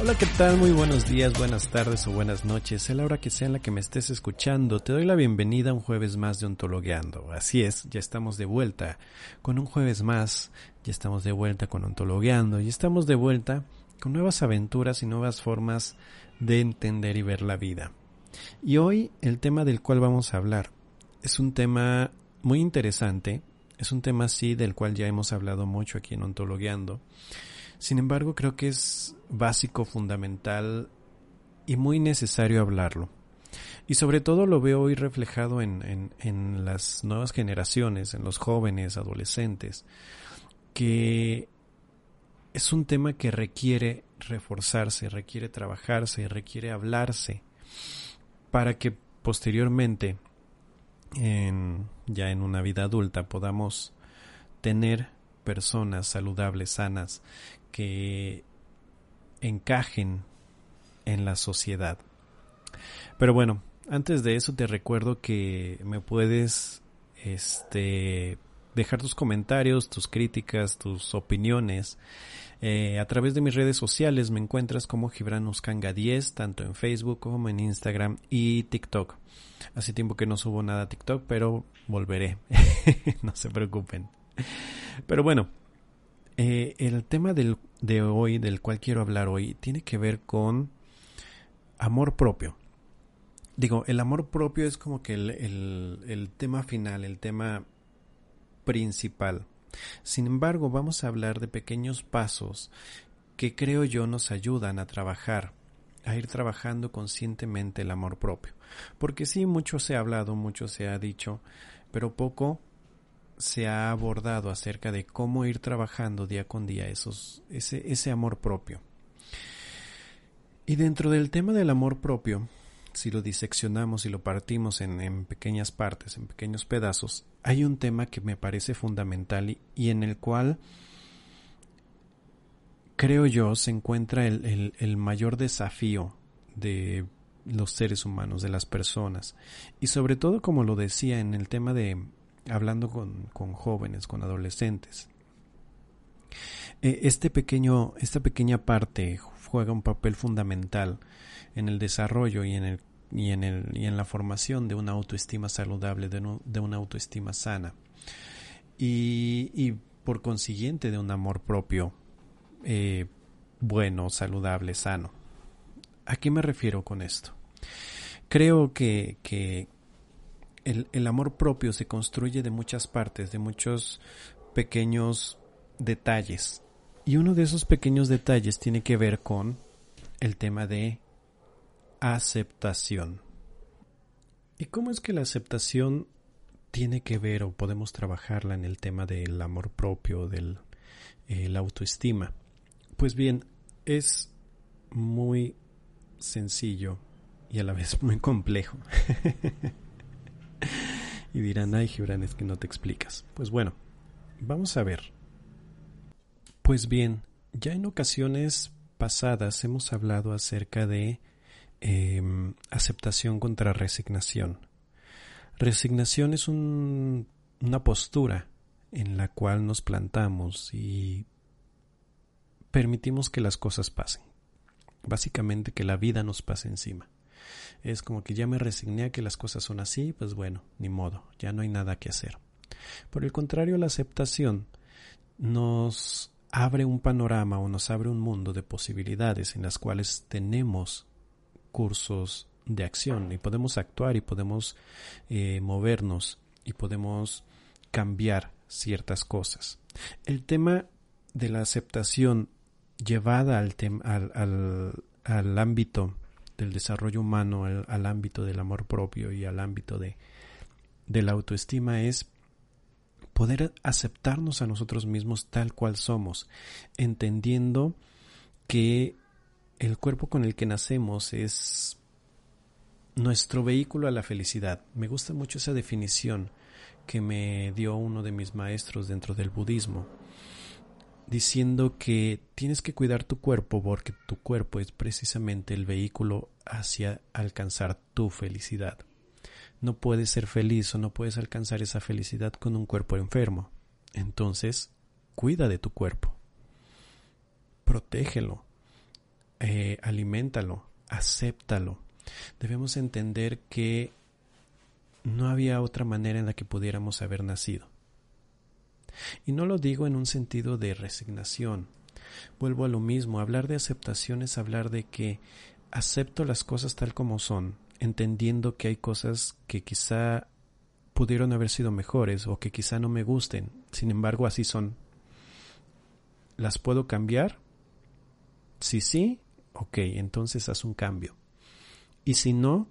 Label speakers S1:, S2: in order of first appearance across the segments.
S1: Hola, ¿qué tal? Muy buenos días, buenas tardes o buenas noches. A la hora que sea en la que me estés escuchando, te doy la bienvenida a un jueves más de Ontologueando. Así es, ya estamos de vuelta con un jueves más, ya estamos de vuelta con Ontologueando y estamos de vuelta con nuevas aventuras y nuevas formas de entender y ver la vida. Y hoy el tema del cual vamos a hablar es un tema muy interesante, es un tema así del cual ya hemos hablado mucho aquí en Ontologueando sin embargo, creo que es básico, fundamental y muy necesario hablarlo. Y sobre todo lo veo hoy reflejado en, en, las nuevas generaciones, en los jóvenes, adolescentes, que es un tema que requiere reforzarse, requiere trabajarse, requiere hablarse, para que posteriormente, en, ya en una vida adulta, podamos tener personas saludables, sanas, que encajen en la sociedad. Pero bueno, antes de eso te recuerdo que me puedes este dejar tus comentarios, tus críticas, tus opiniones. Eh, a través de mis redes sociales me encuentras como Gibran Uscanga 10, tanto en Facebook como en Instagram y TikTok. Hace tiempo que no subo nada a TikTok, pero volveré. no se preocupen. Pero bueno, eh, el tema del, de hoy, del cual quiero hablar hoy, tiene que ver con amor propio. Digo, el amor propio es como que el, el tema final, el tema principal. Sin embargo, vamos a hablar de pequeños pasos que creo yo nos ayudan a trabajar, a ir trabajando conscientemente el amor propio. Porque sí, mucho se ha hablado, mucho se ha dicho, pero poco se ha abordado acerca de cómo ir trabajando día con día esos, ese, ese amor propio. Y dentro del tema del amor propio, si lo diseccionamos y lo partimos en, en, pequeñas partes, en pequeños pedazos, hay un tema que me parece fundamental y, en el cual creo yo se encuentra el, el, el mayor desafío de los seres humanos, de las personas. Y sobre todo, como lo decía en el tema de, hablando con, jóvenes, con adolescentes. Eh, este pequeño, esta pequeña parte juega un papel fundamental en el desarrollo y en, el, y en, el, y en la formación de una autoestima saludable, de, de una autoestima sana. Y, y, por consiguiente de un amor propio eh, bueno, saludable, sano. ¿A qué me refiero con esto? Creo que, que, el, amor propio se construye de muchas partes, de muchos pequeños detalles. Y uno de esos pequeños detalles tiene que ver con el tema de aceptación. ¿Y cómo es que la aceptación tiene que ver o podemos trabajarla en el tema del amor propio, del eh, autoestima? Pues bien, es muy sencillo y a la vez muy complejo. y dirán, ay Gibran, es que no te explicas. Pues bueno, vamos a ver. Pues bien, ya en ocasiones pasadas hemos hablado acerca de em, aceptación contra resignación. Resignación es un, una postura en la cual nos plantamos y permitimos que las cosas pasen. Básicamente que la vida nos pase encima es como que ya me resigné a que las cosas son así, pues bueno, ni modo, ya no hay nada que hacer. Por el contrario, la aceptación nos abre un panorama o nos abre un mundo de posibilidades en las cuales tenemos cursos de acción y podemos actuar y podemos eh, movernos y podemos cambiar ciertas cosas. El tema de la aceptación llevada al, al, al, al ámbito del desarrollo humano al, ámbito del amor propio y al ámbito de, de la autoestima es poder aceptarnos a nosotros mismos tal cual somos, entendiendo que el cuerpo con el que nacemos es nuestro vehículo a la felicidad. Me gusta mucho esa definición que me dio uno de mis maestros dentro del budismo, diciendo que tienes que cuidar tu cuerpo porque tu cuerpo es precisamente el vehículo hacia alcanzar tu felicidad. No puedes ser feliz o no puedes alcanzar esa felicidad con un cuerpo enfermo. Entonces, cuida de tu cuerpo. Protégelo. Eh, aliméntalo. Acéptalo. Debemos entender que no había otra manera en la que pudiéramos haber nacido. Y no lo digo en un sentido de resignación. Vuelvo a lo mismo, hablar de aceptación es hablar de que acepto las cosas tal como son, entendiendo que hay cosas que quizá pudieron haber sido mejores o que quizá no me gusten, sin embargo así son. ¿Las puedo cambiar? Si sí, ok, entonces haz un cambio. Y si no,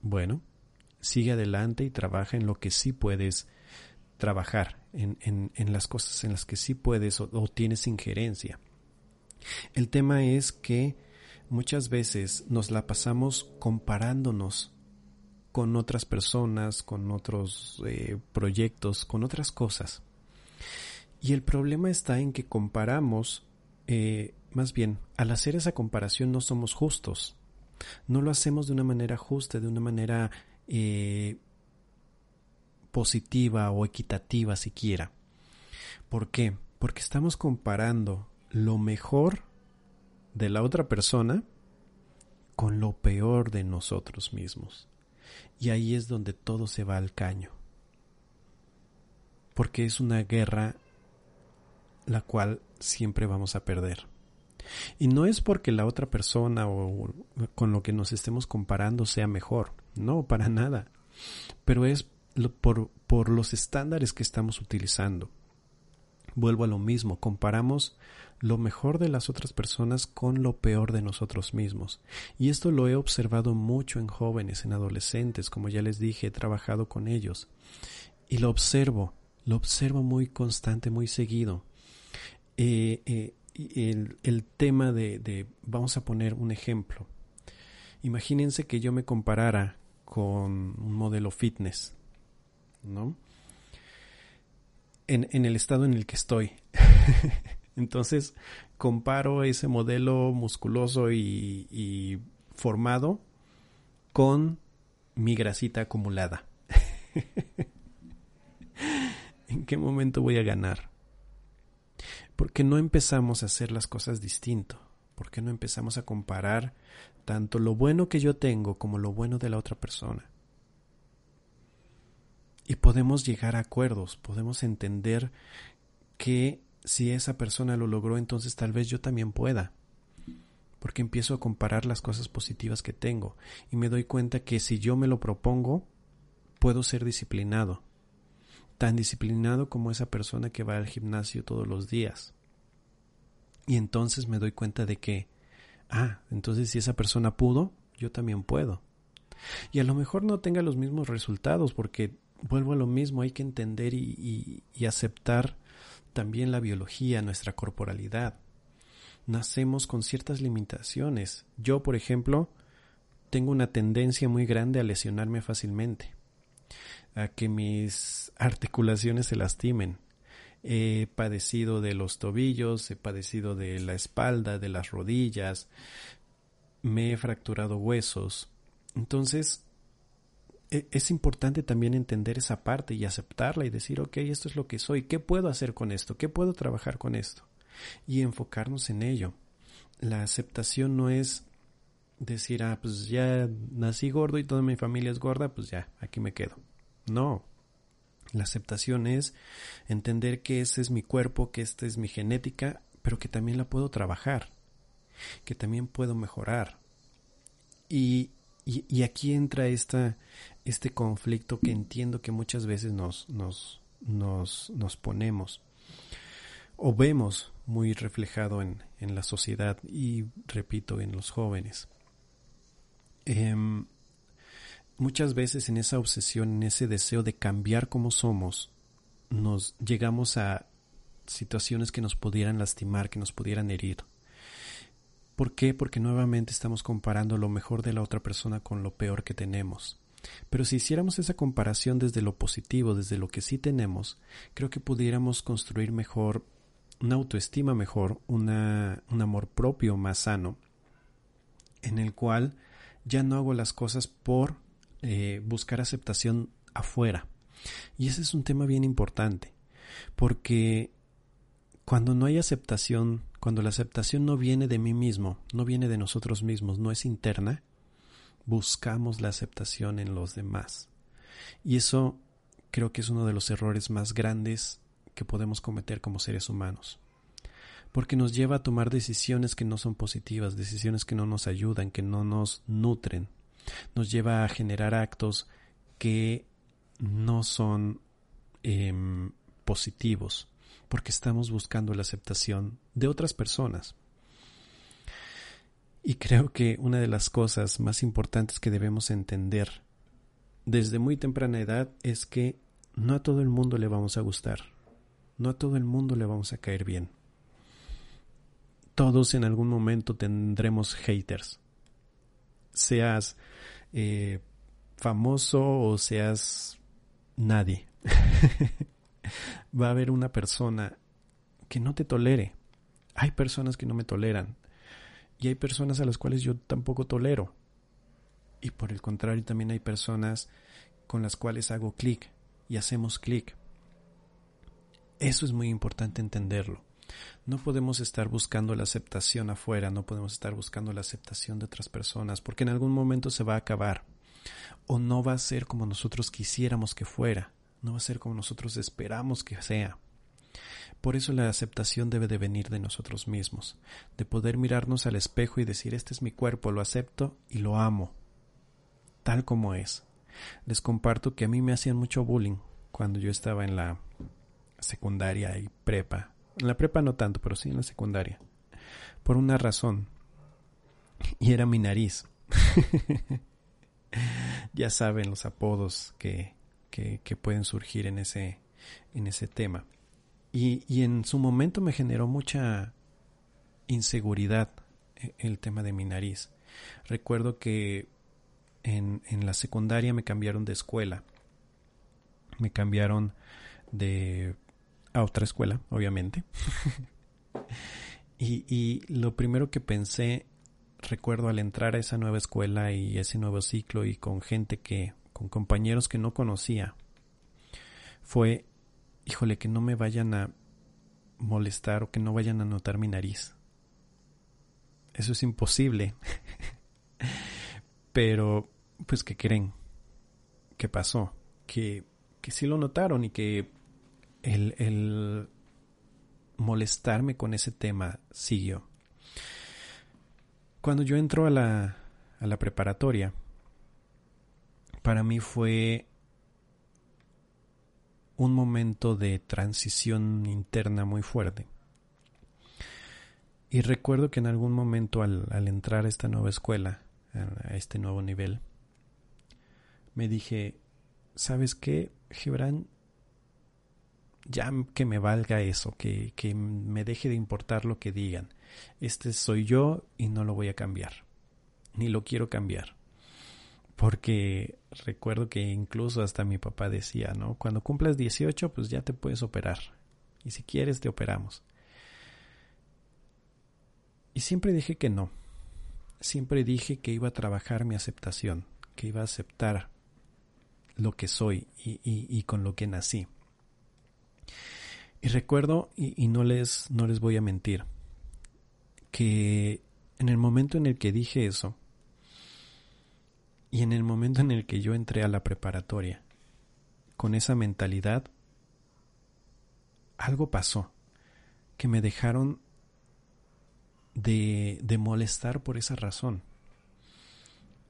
S1: bueno, sigue adelante y trabaja en lo que sí puedes trabajar, en, en, las cosas en las que sí puedes o, o tienes injerencia. El tema es que muchas veces nos la pasamos comparándonos con otras personas, con otros eh, proyectos, con otras cosas. Y el problema está en que comparamos, eh, más bien, al hacer esa comparación no somos justos. No lo hacemos de una manera justa, de una manera eh, positiva o equitativa siquiera. ¿Por qué? Porque estamos comparando lo mejor de la otra persona con lo peor de nosotros mismos. Y ahí es donde todo se va al caño. Porque es una guerra la cual siempre vamos a perder. Y no es porque la otra persona o con lo que nos estemos comparando sea mejor, no, para nada. Pero es por, por los estándares que estamos utilizando. Vuelvo a lo mismo, comparamos lo mejor de las otras personas con lo peor de nosotros mismos. Y esto lo he observado mucho en jóvenes, en adolescentes, como ya les dije, he trabajado con ellos. Y lo observo, lo observo muy constante, muy seguido. Eh, eh, el, tema de, de, vamos a poner un ejemplo. Imagínense que yo me comparara con un modelo fitness, ¿no? En, en el estado en el que estoy. Entonces comparo ese modelo musculoso y, formado con mi grasita acumulada. ¿En qué momento voy a ganar? Porque no empezamos a hacer las cosas distinto? ¿Por qué no empezamos a comparar tanto lo bueno que yo tengo como lo bueno de la otra persona? Y podemos llegar a acuerdos, podemos entender que si esa persona lo logró, entonces tal vez yo también pueda. Porque empiezo a comparar las cosas positivas que tengo y me doy cuenta que si yo me lo propongo, puedo ser disciplinado. Tan disciplinado como esa persona que va al gimnasio todos los días. Y entonces me doy cuenta de que, ah, entonces si esa persona pudo, yo también puedo. Y a lo mejor no tenga los mismos resultados porque vuelvo a lo mismo, hay que entender y, aceptar también la biología, nuestra corporalidad. Nacemos con ciertas limitaciones. Yo, por ejemplo, tengo una tendencia muy grande a lesionarme fácilmente, a que mis articulaciones se lastimen. He padecido de los tobillos, he padecido de la espalda, de las rodillas, me he fracturado huesos. Entonces, es importante también entender esa parte y aceptarla y decir, ok, esto es lo que soy, ¿qué puedo hacer con esto? ¿Qué puedo trabajar con esto? Y enfocarnos en ello. La aceptación no es decir, ah, pues ya nací gordo y toda mi familia es gorda, pues ya, aquí me quedo. No. La aceptación es entender que ese es mi cuerpo, que esta es mi genética, pero que también la puedo trabajar, que también puedo mejorar. Y y, aquí entra esta, este conflicto que entiendo que muchas veces nos, nos, nos, nos ponemos o vemos muy reflejado en, en, la sociedad y, repito, en los jóvenes. Em, muchas veces en esa obsesión, en ese deseo de cambiar como somos, nos llegamos a situaciones que nos pudieran lastimar, que nos pudieran herir. ¿Por qué? Porque nuevamente estamos comparando lo mejor de la otra persona con lo peor que tenemos. Pero si hiciéramos esa comparación desde lo positivo, desde lo que sí tenemos, creo que pudiéramos construir mejor una autoestima mejor, una, un amor propio más sano, en el cual ya no hago las cosas por eh, buscar aceptación afuera. Y ese es un tema bien importante, porque cuando no hay aceptación, cuando la aceptación no viene de mí mismo, no viene de nosotros mismos, no es interna, buscamos la aceptación en los demás. Y eso creo que es uno de los errores más grandes que podemos cometer como seres humanos. Porque nos lleva a tomar decisiones que no son positivas, decisiones que no nos ayudan, que no nos nutren. Nos lleva a generar actos que no son em, positivos, porque estamos buscando la aceptación de otras personas. Y creo que una de las cosas más importantes que debemos entender desde muy temprana edad es que no a todo el mundo le vamos a gustar, no a todo el mundo le vamos a caer bien. Todos en algún momento tendremos haters, seas eh, famoso o seas nadie. Va a haber una persona que no te tolere. Hay personas que no me toleran. Y hay personas a las cuales yo tampoco tolero. Y por el contrario, también hay personas con las cuales hago clic y hacemos clic. Eso es muy importante entenderlo. No podemos estar buscando la aceptación afuera, no podemos estar buscando la aceptación de otras personas, porque en algún momento se va a acabar. O no va a ser como nosotros quisiéramos que fuera, no va a ser como nosotros esperamos que sea. Por eso la aceptación debe de venir de nosotros mismos, de poder mirarnos al espejo y decir, este es mi cuerpo, lo acepto y lo amo, tal como es. Les comparto que a mí me hacían mucho bullying cuando yo estaba en la secundaria y prepa. En la prepa no tanto, pero sí en la secundaria. Por una razón. Y era mi nariz. ya saben los apodos que, que, pueden surgir en ese, en ese tema. Y, y en su momento me generó mucha inseguridad e, el tema de mi nariz. Recuerdo que en, en, la secundaria me cambiaron de escuela. Me cambiaron de a otra escuela, obviamente. y, y lo primero que pensé, recuerdo al entrar a esa nueva escuela y ese nuevo ciclo y con gente que, con compañeros que no conocía, fue híjole, que no me vayan a molestar o que no vayan a notar mi nariz. Eso es imposible. Pero, pues, ¿qué creen? ¿Qué pasó? Que, que sí lo notaron y que el, el molestarme con ese tema siguió. Cuando yo entro a la, a la preparatoria, para mí fue un momento de transición interna muy fuerte. Y recuerdo que en algún momento al, entrar a esta nueva escuela, a este nuevo nivel, me dije, ¿sabes qué, Gibran? Ya que me valga eso, que, que me deje de importar lo que digan. Este soy yo y no lo voy a cambiar. Ni lo quiero cambiar porque recuerdo que incluso hasta mi papá decía, ¿no? Cuando cumplas 18, pues ya te puedes operar. Y si quieres, te operamos. Y siempre dije que no. Siempre dije que iba a trabajar mi aceptación, que iba a aceptar lo que soy y, y, con lo que nací. Y recuerdo, y, y, no, les, no les voy a mentir, que en el momento en el que dije eso, y en el momento en el que yo entré a la preparatoria, con esa mentalidad, algo pasó, que me dejaron de, molestar por esa razón.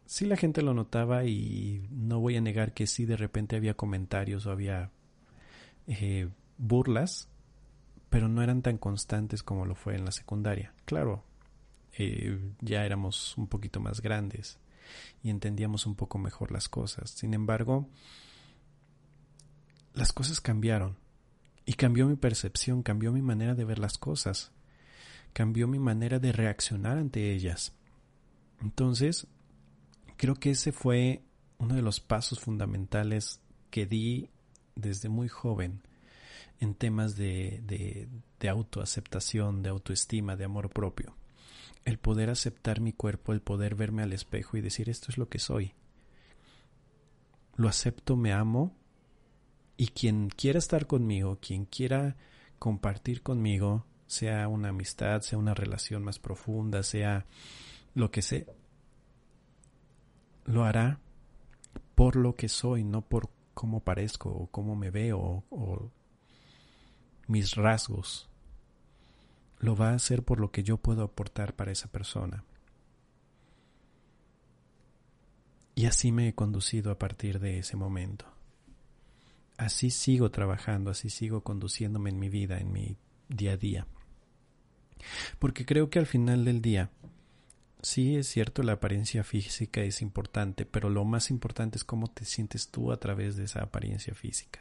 S1: Sí la gente lo notaba y no voy a negar que sí de repente había comentarios o había eh, burlas, pero no eran tan constantes como lo fue en la secundaria. Claro, eh, ya éramos un poquito más grandes y entendíamos un poco mejor las cosas. Sin embargo, las cosas cambiaron y cambió mi percepción, cambió mi manera de ver las cosas. cambió mi manera de reaccionar ante ellas. Entonces, creo que ese fue uno de los pasos fundamentales que di desde muy joven en temas de, de, de autoaceptación, de autoestima, de amor propio. El poder aceptar mi cuerpo, el poder verme al espejo y decir esto es lo que soy. Lo acepto, me amo y quien quiera estar conmigo, quien quiera compartir conmigo, sea una amistad, sea una relación más profunda, sea lo que sea, lo hará por lo que soy, no por cómo parezco o cómo me veo o, mis rasgos. Lo va a hacer por lo que yo puedo aportar para esa persona. Y así me he conducido a partir de ese momento. Así sigo trabajando, así sigo conduciéndome en mi vida, en mi día a día. Porque creo que al final del día, sí es cierto, la apariencia física es importante, pero lo más importante es cómo te sientes tú a través de esa apariencia física.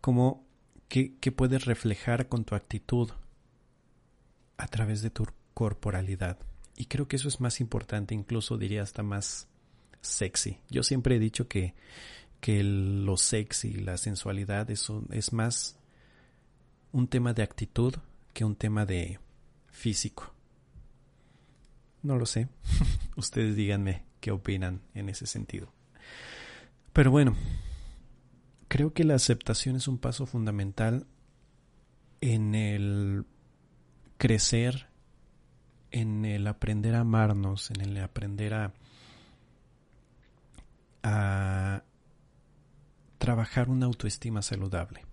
S1: Cómo, qué, qué puedes reflejar con tu actitud a través de tu corporalidad. Y creo que eso es más importante, incluso diría hasta más sexy. Yo siempre he dicho que, que lo sexy, la sensualidad, eso es más un tema de actitud que un tema de físico. No lo sé. Ustedes díganme qué opinan en ese sentido. Pero bueno, creo que la aceptación es un paso fundamental en el crecer, en el aprender a amarnos, en el aprender a, trabajar una autoestima saludable.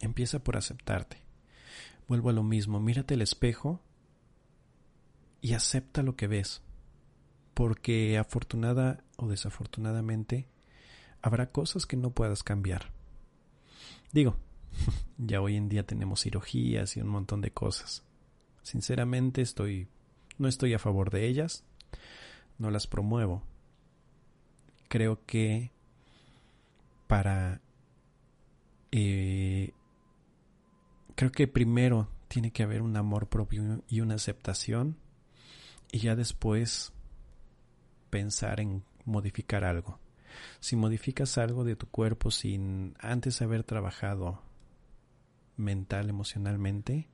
S1: Empieza por aceptarte. Vuelvo a lo mismo, mírate el espejo y acepta lo que ves, porque afortunada o desafortunadamente habrá cosas que no puedas cambiar. Digo, ya hoy en día tenemos cirugías y un montón de cosas. Sinceramente estoy no estoy a favor de ellas, no las promuevo. Creo que para eh, creo que primero tiene que haber un amor propio y una aceptación y ya después pensar en modificar algo. Si modificas algo de tu cuerpo sin antes haber trabajado mental, emocionalmente,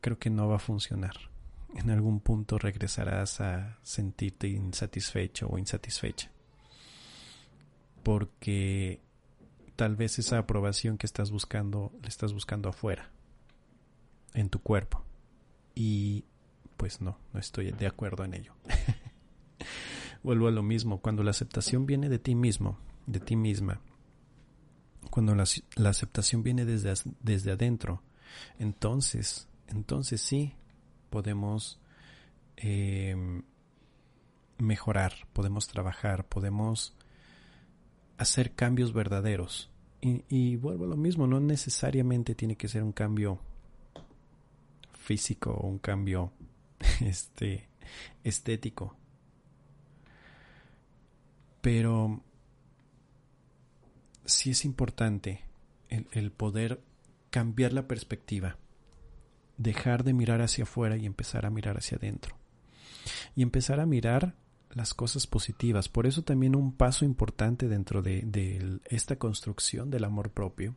S1: creo que no va a funcionar. En algún punto regresarás a sentirte insatisfecho o insatisfecha. Porque tal vez esa aprobación que estás buscando, la estás buscando afuera, en tu cuerpo. Y pues no, no estoy de acuerdo en ello. Vuelvo a lo mismo, cuando la aceptación viene de ti mismo, de ti misma, cuando la, aceptación viene desde, desde adentro, entonces, entonces sí podemos em, mejorar, podemos trabajar, podemos hacer cambios verdaderos. Y, vuelvo a lo mismo, no necesariamente tiene que ser un cambio físico o un cambio este, estético. Pero sí es importante el poder cambiar la perspectiva, dejar de mirar hacia afuera y empezar a mirar hacia adentro. Y empezar a mirar las cosas positivas. Por eso también un paso importante dentro de, de, esta construcción del amor propio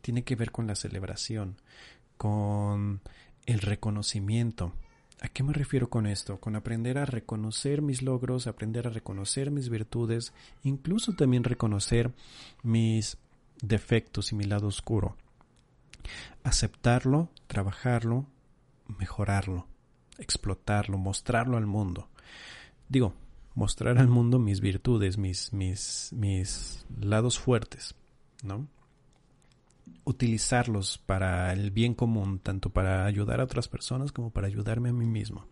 S1: tiene que ver con la celebración, con el reconocimiento, ¿A qué me refiero con esto? Con aprender a reconocer mis logros, aprender a reconocer mis virtudes, incluso también reconocer mis defectos y mi lado oscuro. Aceptarlo, trabajarlo, mejorarlo, explotarlo, mostrarlo al mundo. Digo, mostrar al mundo mis virtudes, mis, mis, mis lados fuertes, ¿no? utilizarlos para el bien común, tanto para ayudar a otras personas como para ayudarme a mí mismo.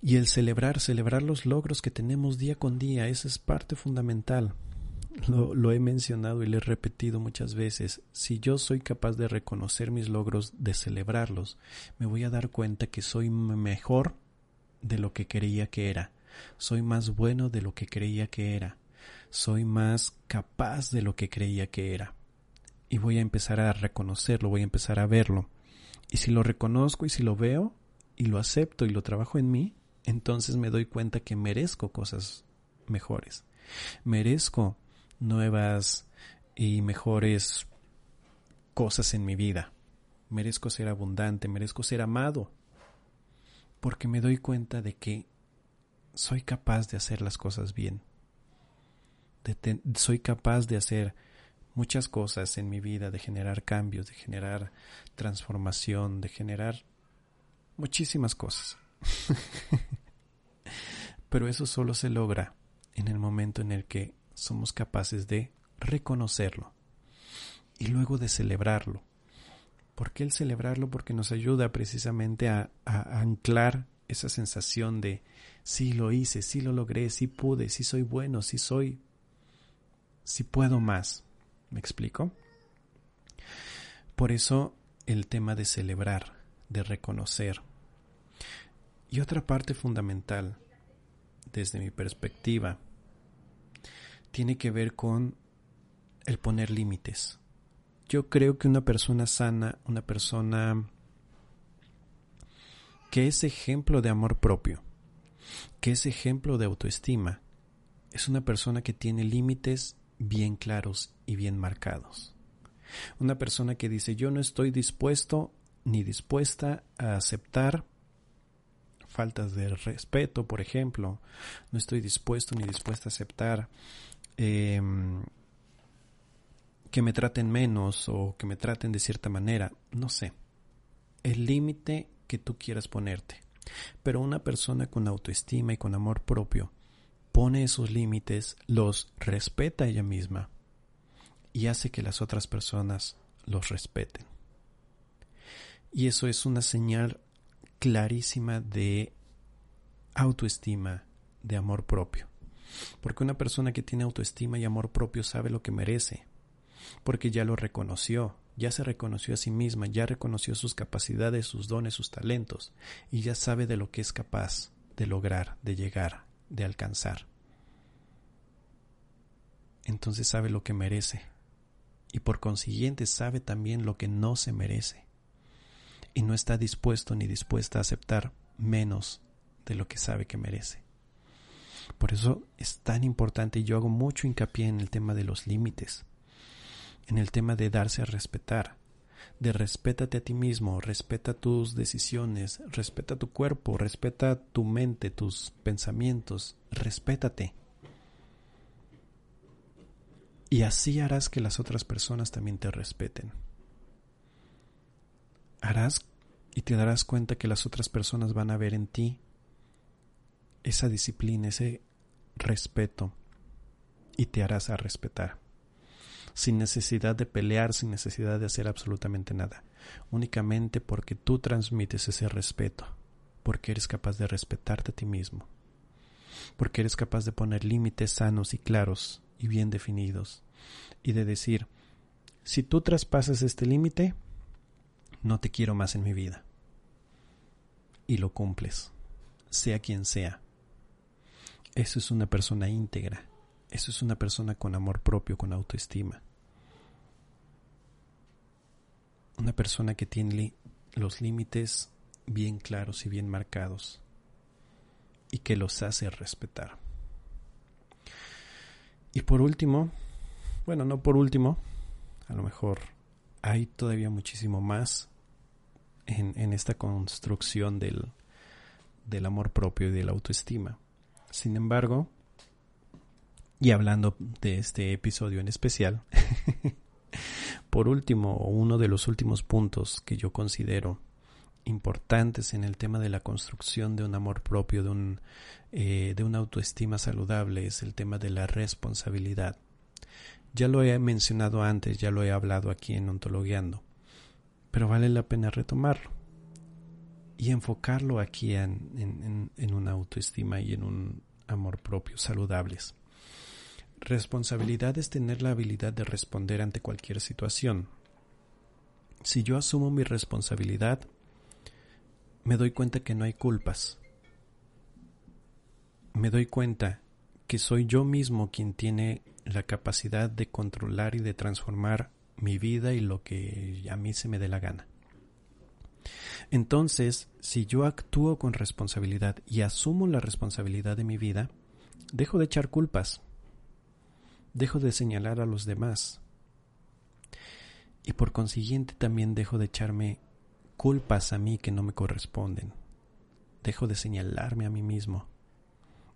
S1: Y el celebrar, celebrar los logros que tenemos día con día, esa es parte fundamental. Lo, he mencionado y lo he repetido muchas veces. Si yo soy capaz de reconocer mis logros, de celebrarlos, me voy a dar cuenta que soy mejor de lo que creía que era. Soy más bueno de lo que creía que era. Soy más capaz de lo que creía que era y voy a empezar a reconocerlo, voy a empezar a verlo Y si lo reconozco y si lo veo y lo acepto y lo trabajo en mí, entonces me doy cuenta que merezco cosas mejores. Merezco nuevas y mejores cosas en mi vida. Merezco ser abundante, merezco ser amado. Porque me doy cuenta de que soy capaz de hacer las cosas bien. soy capaz de hacer muchas cosas en mi vida, de generar cambios, de generar transformación, de generar muchísimas cosas. Pero eso solo se logra en el momento en el que somos capaces de reconocerlo y luego de celebrarlo. ¿Por qué el celebrarlo? Porque nos ayuda precisamente a, anclar esa sensación de sí lo hice, sí lo logré, sí pude, sí soy bueno, sí soy, sí puedo más. ¿Me explico? Por eso el tema de celebrar, de reconocer. Y otra parte fundamental, desde mi perspectiva, tiene que ver con el poner límites. Yo creo que una persona sana, una persona que es ejemplo de amor propio, que es ejemplo de autoestima, es una persona que tiene límites bien claros y bien marcados. Una persona que dice yo no estoy dispuesto ni dispuesta a aceptar faltas de respeto, por ejemplo, no estoy dispuesto ni dispuesta a aceptar em, que me traten menos o que me traten de cierta manera, no sé, el límite que tú quieras ponerte. Pero una persona con autoestima y con amor propio pone esos límites, los respeta ella misma y hace que las otras personas los respeten. Y eso es una señal clarísima de autoestima, de amor propio. Porque una persona que tiene autoestima y amor propio sabe lo que merece, porque ya lo reconoció, ya se reconoció a sí misma, ya reconoció sus capacidades, sus dones, sus talentos, y ya sabe de lo que es capaz de lograr, de llegar, de alcanzar. Entonces sabe lo que merece y por consiguiente sabe también lo que no se merece y no está dispuesto ni dispuesta a aceptar menos de lo que sabe que merece. Por eso es tan importante y yo hago mucho hincapié en el tema de los límites, en el tema de darse a respetar, de respétate a ti mismo, respeta tus decisiones, respeta tu cuerpo, respeta tu mente, tus pensamientos, respétate. Y así harás que las otras personas también te respeten. Harás y te darás cuenta que las otras personas van a ver en ti esa disciplina, ese respeto, y te harás a respetar. Sin necesidad de pelear, sin necesidad de hacer absolutamente nada, únicamente porque tú transmites ese respeto, porque eres capaz de respetarte a ti mismo, porque eres capaz de poner límites sanos y claros y bien definidos, y de decir, si tú traspasas este límite, no te quiero más en mi vida. Y lo cumples, sea quien sea. Eso es una persona íntegra, eso es una persona con amor propio, con autoestima. Una persona que tiene los límites bien claros y bien marcados y que los hace respetar. Y por último, bueno, no por último, a lo mejor hay todavía muchísimo más en, esta construcción del, del amor propio y de la autoestima. Sin embargo, y hablando de este episodio en especial, por último, uno de los últimos puntos que yo considero importantes en el tema de la construcción de un amor propio, de, un, eh, de una autoestima saludable, es el tema de la responsabilidad. Ya lo he mencionado antes, ya lo he hablado aquí en Ontologueando, pero vale la pena retomarlo y enfocarlo aquí en, en, en una autoestima y en un amor propio saludables. Responsabilidad es tener la habilidad de responder ante cualquier situación. Si yo asumo mi responsabilidad, me doy cuenta que no hay culpas. Me doy cuenta que soy yo mismo quien tiene la capacidad de controlar y de transformar mi vida y lo que a mí se me dé la gana. Entonces, si yo actúo con responsabilidad y asumo la responsabilidad de mi vida, dejo de echar culpas, dejo de señalar a los demás y por consiguiente también dejo de echarme culpas a mí que no me corresponden. Dejo de señalarme a mí mismo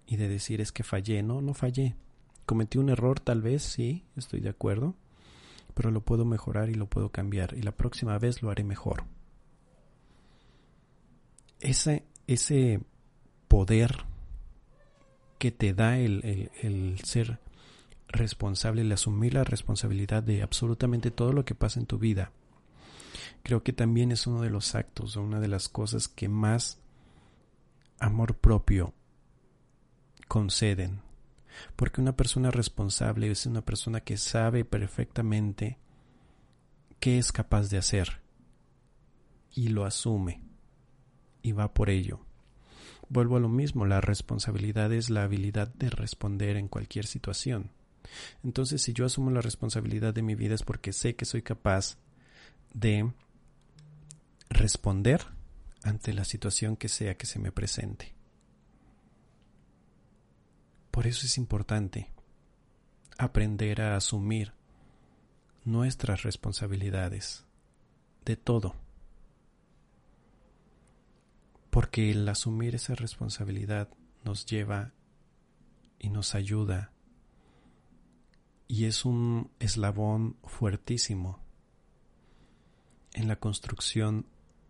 S1: y de decir es que fallé. No, no fallé. Cometí un error tal vez, sí, estoy de acuerdo, pero lo puedo mejorar y lo puedo cambiar y la próxima vez lo haré mejor. Ese, ese poder que te da el, el ser responsable, el asumir la responsabilidad de absolutamente todo lo que pasa en tu vida, creo que también es uno de los actos o una de las cosas que más amor propio conceden. Porque una persona responsable es una persona que sabe perfectamente qué es capaz de hacer y lo asume y va por ello. Vuelvo a lo mismo, la responsabilidad es la habilidad de responder en cualquier situación. Entonces, si yo asumo la responsabilidad de mi vida es porque sé que soy capaz de responder ante la situación que sea que se me presente. Por eso es importante aprender a asumir nuestras responsabilidades de todo. Porque el asumir esa responsabilidad nos lleva y nos ayuda y es un eslabón fuertísimo en la construcción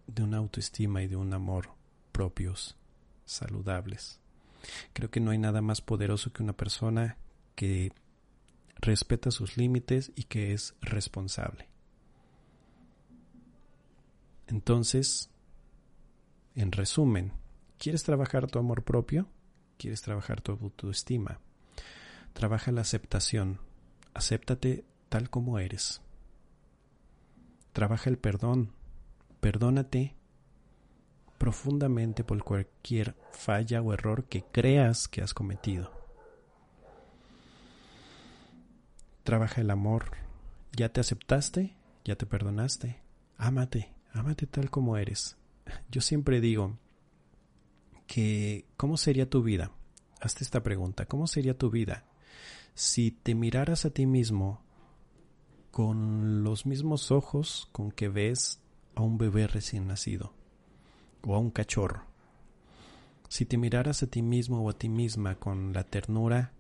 S1: de una autoestima y de un amor propios, saludables. Creo que no hay nada más poderoso que una persona que respeta sus límites y que es responsable. Entonces, en resumen, ¿quieres trabajar tu amor propio? ¿Quieres trabajar tu autoestima? Trabaja la aceptación. Acéptate tal como eres. Trabaja el perdón. Perdónate profundamente por cualquier falla o error que creas que has cometido. Trabaja el amor. ¿Ya te aceptaste? ¿Ya te perdonaste? Ámate, ámate tal como eres. Yo siempre digo que ¿cómo sería tu vida? Hazte esta pregunta, ¿cómo sería tu vida si te miraras a ti mismo con los mismos ojos con que ves a un bebé recién nacido? o a un cachorro. Si te miraras a ti mismo o a ti misma con la ternura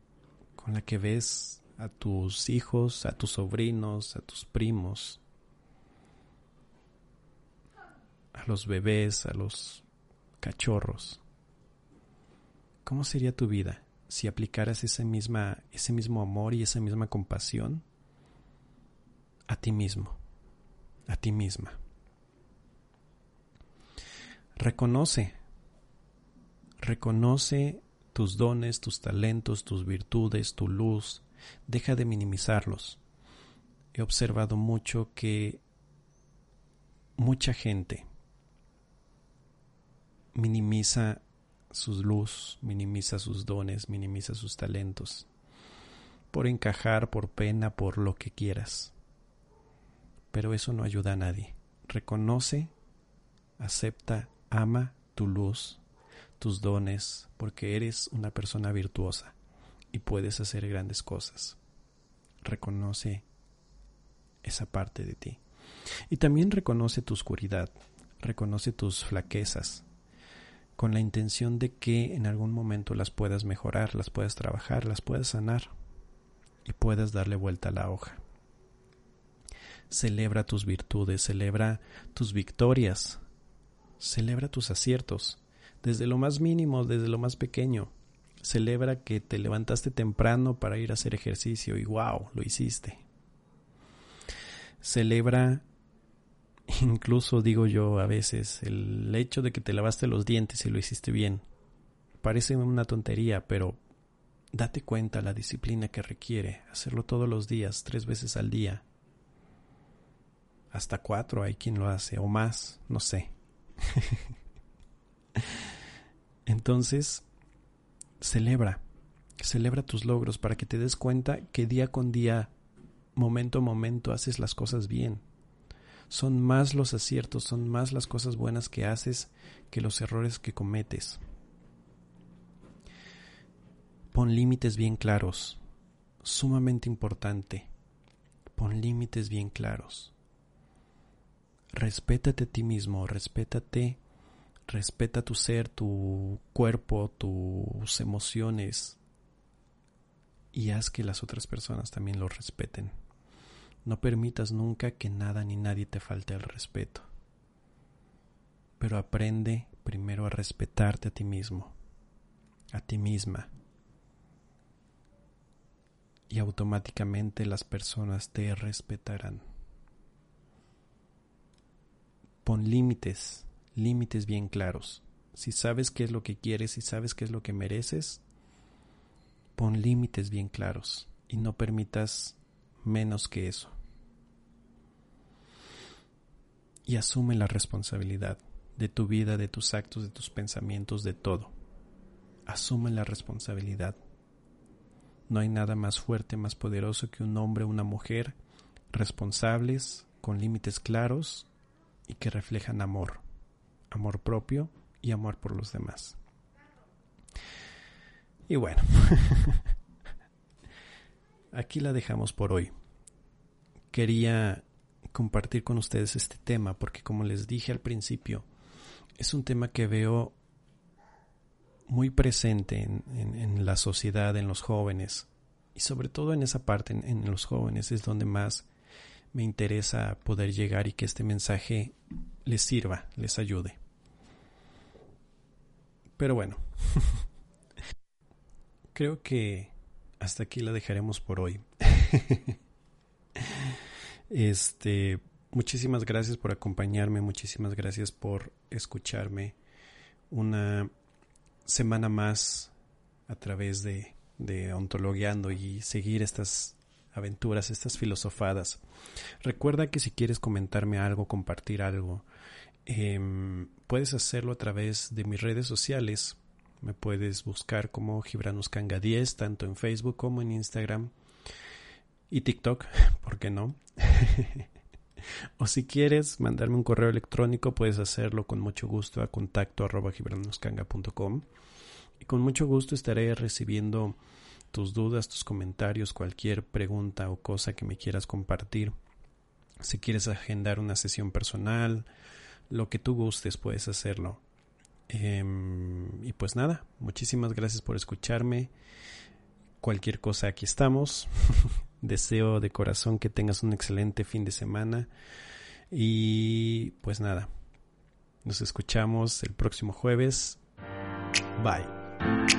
S1: con la que ves a tus hijos, a tus sobrinos, a tus primos, a los bebés, a los cachorros, ¿cómo sería tu vida si aplicaras ese, misma, ese mismo amor y esa misma compasión a ti mismo, a ti misma? Reconoce, reconoce tus dones, tus talentos, tus virtudes, tu luz. Deja de minimizarlos. He observado mucho que mucha gente minimiza su luz, minimiza sus dones, minimiza sus talentos, por encajar, por pena, por lo que quieras. Pero eso no ayuda a nadie. Reconoce, acepta Ama tu luz, tus dones, porque eres una persona virtuosa y puedes hacer grandes cosas. Reconoce esa parte de ti. Y también reconoce tu oscuridad, reconoce tus flaquezas, con la intención de que en algún momento las puedas mejorar, las puedas trabajar, las puedas sanar y puedas darle vuelta a la hoja. Celebra tus virtudes, celebra tus victorias, Celebra tus aciertos, desde lo más mínimo, desde lo más pequeño. Celebra que te levantaste temprano para ir a hacer ejercicio y wow, lo hiciste. Celebra, incluso digo yo a veces, el hecho de que te lavaste los dientes y lo hiciste bien. Parece una tontería, pero date cuenta la disciplina que requiere hacerlo todos los días, tres veces al día. Hasta cuatro hay quien lo hace, o más, no sé. Entonces, celebra, celebra tus logros para que te des cuenta que día con día, momento a momento, haces las cosas bien. Son más los aciertos, son más las cosas buenas que haces que los errores que cometes. Pon límites bien claros. Sumamente importante. Pon límites bien claros. Respétate a ti mismo, respétate, respeta tu ser, tu cuerpo, tus emociones y haz que las otras personas también lo respeten. No permitas nunca que nada ni nadie te falte el respeto. Pero aprende primero a respetarte a ti mismo, a ti misma. Y automáticamente las personas te respetarán. Pon límites, límites bien claros. Si sabes qué es lo que quieres y sabes qué es lo que mereces, pon límites bien claros y no permitas menos que eso. Y asume la responsabilidad de tu vida, de tus actos, de tus pensamientos, de todo. Asume la responsabilidad. No hay nada más fuerte, más poderoso que un hombre o una mujer responsables, con límites claros y que reflejan amor, amor propio y amor por los demás. Y bueno, aquí la dejamos por hoy. Quería compartir con ustedes este tema porque como les dije al principio, es un tema que veo muy presente en, la sociedad, en los jóvenes, y sobre todo en esa parte, en los jóvenes, es donde más me interesa poder llegar y que este mensaje les sirva, les ayude. Pero bueno, creo que hasta aquí la dejaremos por hoy. este, muchísimas gracias por acompañarme, muchísimas gracias por escucharme una semana más a través de, de ontologueando y seguir estas aventuras, estas filosofadas. Recuerda que si quieres comentarme algo, compartir algo, em, puedes hacerlo a través de mis redes sociales. Me puedes buscar como Gibranuskanga 10, tanto en Facebook como en Instagram y TikTok, ¿por qué no? o si quieres mandarme un correo electrónico, puedes hacerlo con mucho gusto a contacto y con mucho gusto estaré recibiendo tus dudas, tus comentarios, cualquier pregunta o cosa que me quieras compartir. Si quieres agendar una sesión personal, lo que tú gustes puedes hacerlo. Em, y pues nada, muchísimas gracias por escucharme. Cualquier cosa, aquí estamos. Deseo de corazón que tengas un excelente fin de semana. Y pues nada, nos escuchamos el próximo jueves. Bye.